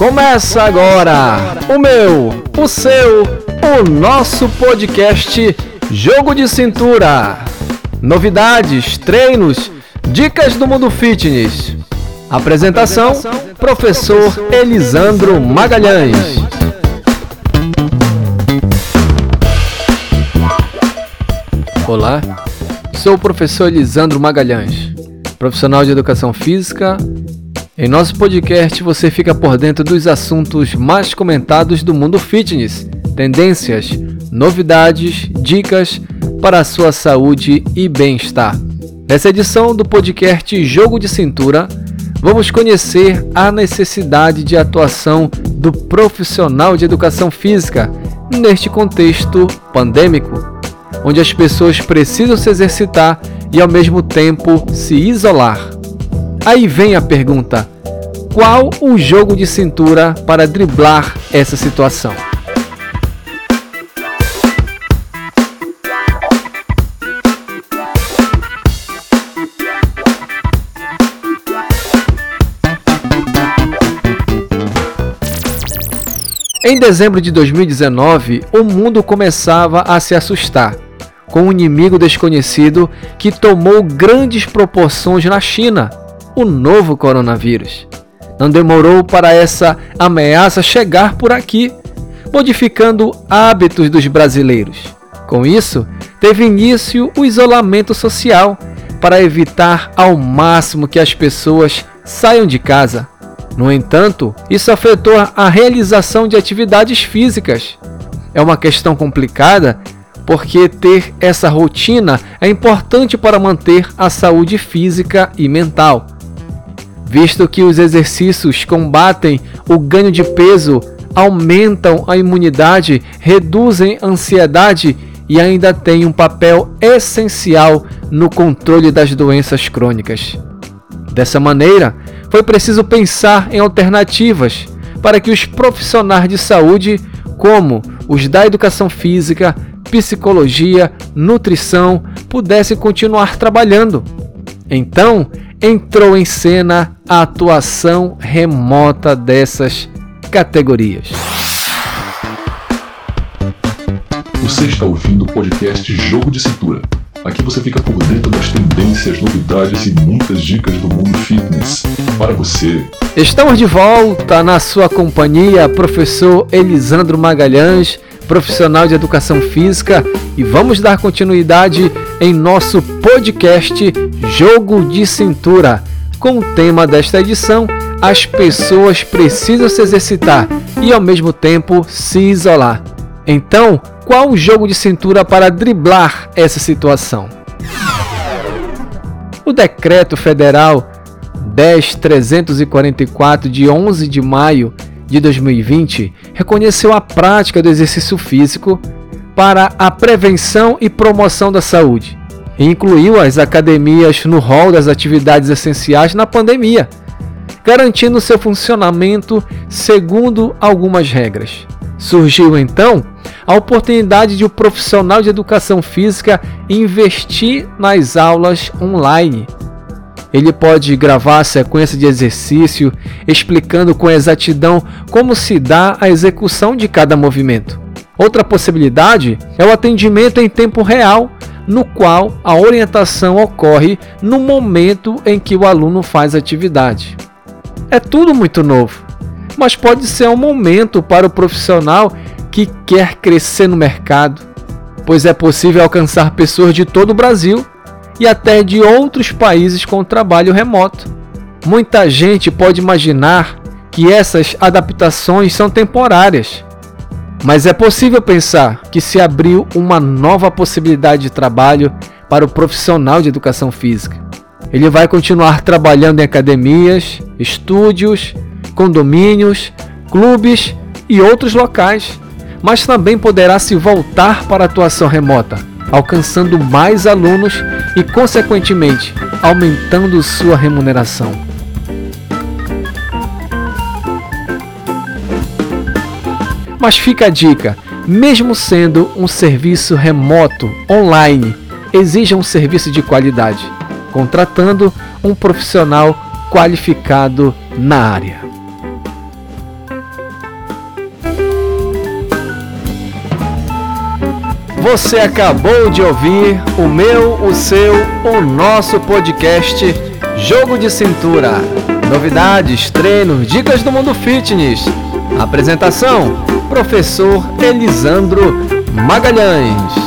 Começa agora o meu, o seu, o nosso podcast Jogo de Cintura. Novidades, treinos, dicas do mundo fitness. Apresentação: Professor Elisandro Magalhães. Olá, sou o professor Elisandro Magalhães, profissional de educação física. Em nosso podcast você fica por dentro dos assuntos mais comentados do mundo fitness, tendências, novidades, dicas para a sua saúde e bem-estar. Nessa edição do podcast Jogo de Cintura, vamos conhecer a necessidade de atuação do profissional de educação física neste contexto pandêmico onde as pessoas precisam se exercitar e ao mesmo tempo se isolar. Aí vem a pergunta: qual o jogo de cintura para driblar essa situação? Em dezembro de 2019, o mundo começava a se assustar com um inimigo desconhecido que tomou grandes proporções na China, o novo coronavírus. Não demorou para essa ameaça chegar por aqui, modificando hábitos dos brasileiros. Com isso, teve início o isolamento social para evitar ao máximo que as pessoas saiam de casa. No entanto, isso afetou a realização de atividades físicas. É uma questão complicada porque ter essa rotina é importante para manter a saúde física e mental. Visto que os exercícios combatem o ganho de peso, aumentam a imunidade, reduzem a ansiedade e ainda têm um papel essencial no controle das doenças crônicas. Dessa maneira, foi preciso pensar em alternativas para que os profissionais de saúde, como os da educação física, psicologia, nutrição pudessem continuar trabalhando. Então entrou em cena a atuação remota dessas categorias. Você está ouvindo o podcast Jogo de Cintura. Aqui você fica por dentro das tendências, novidades e muitas dicas do mundo fitness para você. Estamos de volta na sua companhia, professor Elisandro Magalhães profissional de educação física, e vamos dar continuidade em nosso podcast Jogo de Cintura. Com o tema desta edição, as pessoas precisam se exercitar e ao mesmo tempo se isolar. Então, qual o jogo de cintura para driblar essa situação? O decreto federal 10344 de 11 de maio de 2020 reconheceu a prática do exercício físico para a prevenção e promoção da saúde e incluiu as academias no rol das atividades essenciais na pandemia, garantindo seu funcionamento segundo algumas regras. Surgiu então a oportunidade de o um profissional de educação física investir nas aulas online ele pode gravar a sequência de exercício explicando com exatidão como se dá a execução de cada movimento. Outra possibilidade é o atendimento em tempo real, no qual a orientação ocorre no momento em que o aluno faz a atividade. É tudo muito novo, mas pode ser um momento para o profissional que quer crescer no mercado, pois é possível alcançar pessoas de todo o Brasil e até de outros países com trabalho remoto. Muita gente pode imaginar que essas adaptações são temporárias, mas é possível pensar que se abriu uma nova possibilidade de trabalho para o profissional de educação física. Ele vai continuar trabalhando em academias, estúdios, condomínios, clubes e outros locais, mas também poderá se voltar para a atuação remota, alcançando mais alunos e, consequentemente, aumentando sua remuneração. Mas fica a dica: mesmo sendo um serviço remoto, online, exija um serviço de qualidade, contratando um profissional qualificado na área. Você acabou de ouvir o meu, o seu, o nosso podcast Jogo de Cintura. Novidades, treinos, dicas do mundo fitness. Apresentação: Professor Elisandro Magalhães.